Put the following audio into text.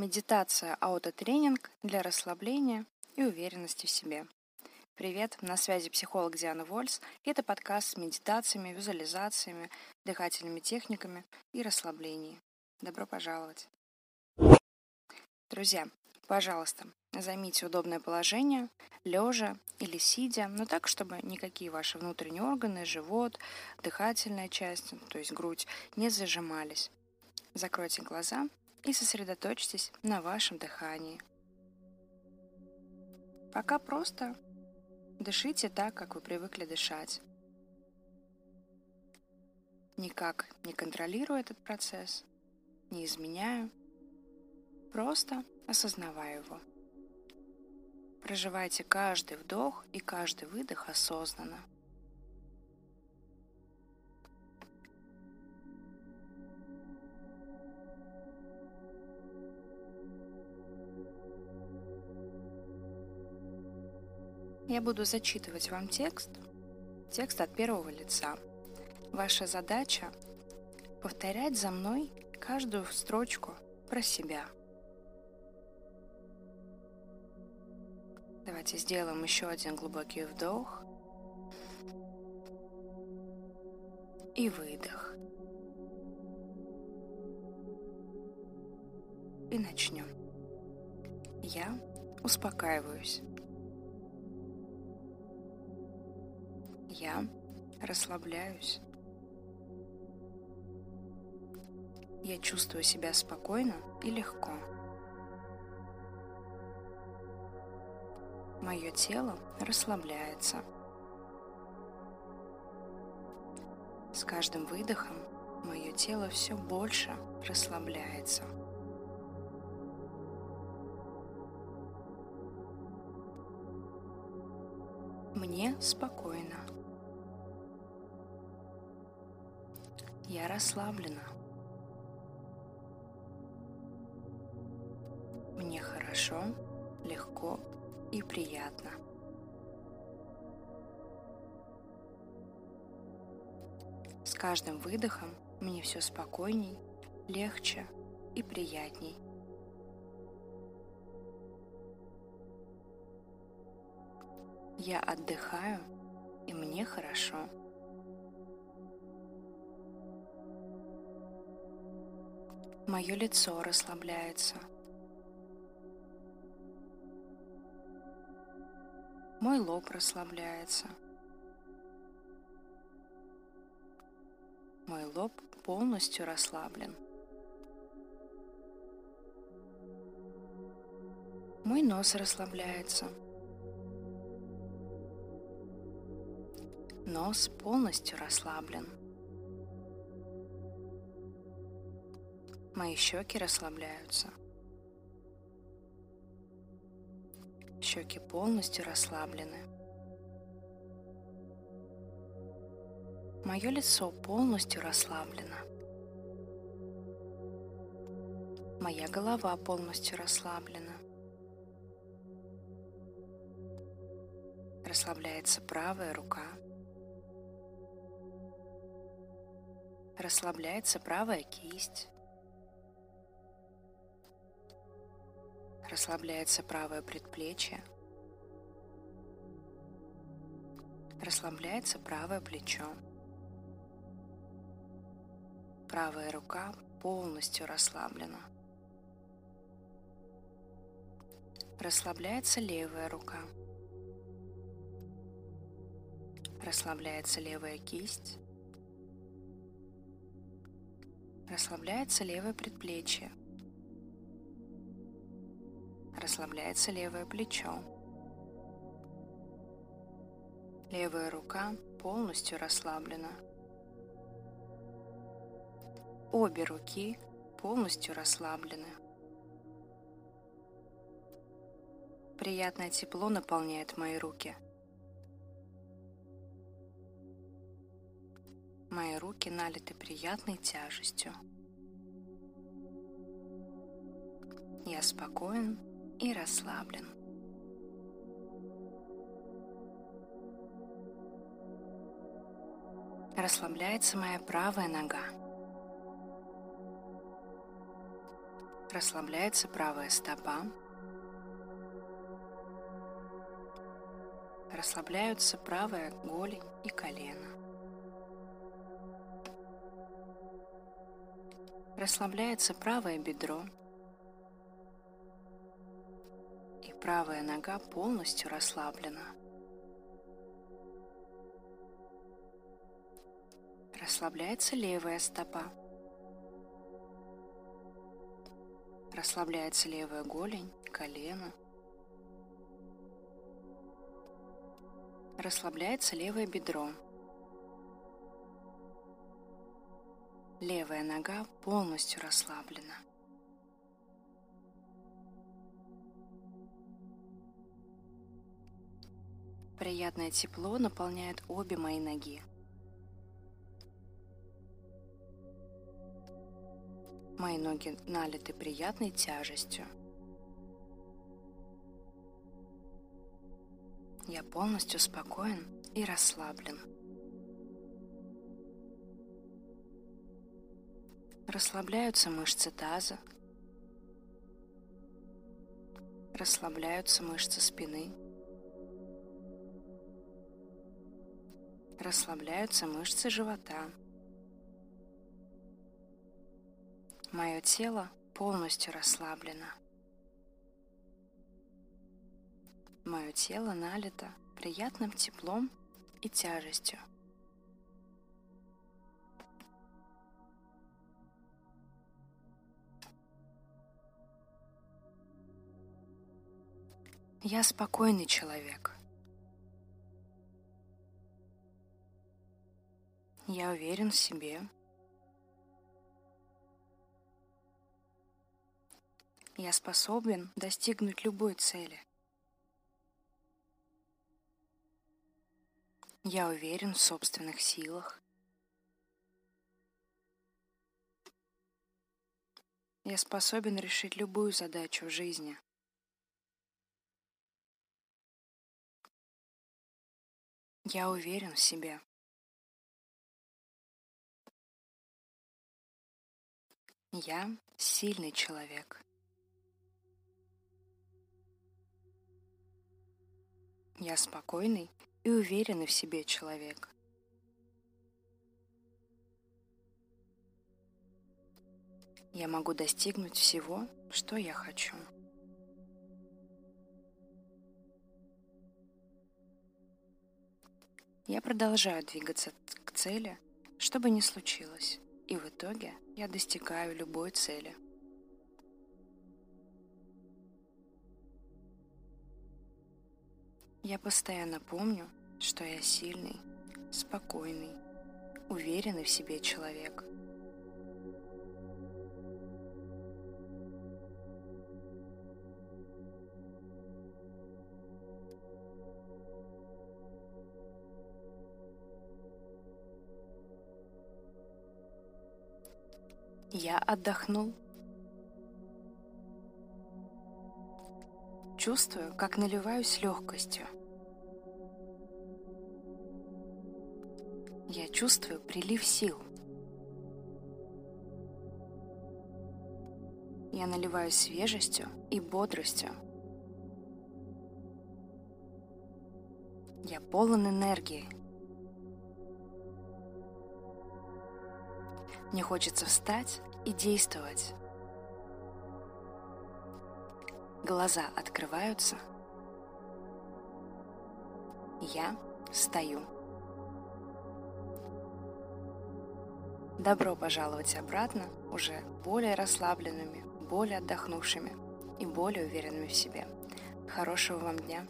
Медитация аутотренинг для расслабления и уверенности в себе. Привет, на связи психолог Диана Вольс. Это подкаст с медитациями, визуализациями, дыхательными техниками и расслаблением. Добро пожаловать. Друзья, пожалуйста, займите удобное положение, лежа или сидя, но так, чтобы никакие ваши внутренние органы, живот, дыхательная часть, то есть грудь, не зажимались. Закройте глаза и сосредоточьтесь на вашем дыхании. Пока просто дышите так, как вы привыкли дышать. Никак не контролируя этот процесс, не изменяю, просто осознавая его. Проживайте каждый вдох и каждый выдох осознанно. Я буду зачитывать вам текст, текст от первого лица. Ваша задача – повторять за мной каждую строчку про себя. Давайте сделаем еще один глубокий вдох и выдох. И начнем. Я успокаиваюсь. Я расслабляюсь. Я чувствую себя спокойно и легко. Мое тело расслабляется. С каждым выдохом мое тело все больше расслабляется. Мне спокойно. Я расслаблена. Мне хорошо, легко и приятно. С каждым выдохом мне все спокойней, легче и приятней. Я отдыхаю, и мне хорошо. Мое лицо расслабляется. Мой лоб расслабляется. Мой лоб полностью расслаблен. Мой нос расслабляется. Нос полностью расслаблен. Мои щеки расслабляются. Щеки полностью расслаблены. Мое лицо полностью расслаблено. Моя голова полностью расслаблена. Расслабляется правая рука. Расслабляется правая кисть. Расслабляется правое предплечье. Расслабляется правое плечо. Правая рука полностью расслаблена. Расслабляется левая рука. Расслабляется левая кисть. Расслабляется левое предплечье. Расслабляется левое плечо. Левая рука полностью расслаблена. Обе руки полностью расслаблены. Приятное тепло наполняет мои руки. Мои руки налиты приятной тяжестью. Я спокоен и расслаблен. Расслабляется моя правая нога. Расслабляется правая стопа. Расслабляются правая голень и колено. Расслабляется правое бедро. И правая нога полностью расслаблена. Расслабляется левая стопа. Расслабляется левая голень, колено. Расслабляется левое бедро. Левая нога полностью расслаблена. Приятное тепло наполняет обе мои ноги. Мои ноги налиты приятной тяжестью. Я полностью спокоен и расслаблен. Расслабляются мышцы таза. Расслабляются мышцы спины. Расслабляются мышцы живота. Мое тело полностью расслаблено. Мое тело налито приятным теплом и тяжестью. Я спокойный человек. Я уверен в себе. Я способен достигнуть любой цели. Я уверен в собственных силах. Я способен решить любую задачу в жизни. Я уверен в себе. Я сильный человек. Я спокойный и уверенный в себе человек. Я могу достигнуть всего, что я хочу. Я продолжаю двигаться к цели, что бы ни случилось, и в итоге я достигаю любой цели – Я постоянно помню, что я сильный, спокойный, уверенный в себе человек. Я отдохнул. Чувствую, как наливаюсь легкостью. Я чувствую прилив сил. Я наливаюсь свежестью и бодростью. Я полон энергии. Мне хочется встать и действовать. Глаза открываются. Я стою. Добро пожаловать обратно уже более расслабленными, более отдохнувшими и более уверенными в себе. Хорошего вам дня!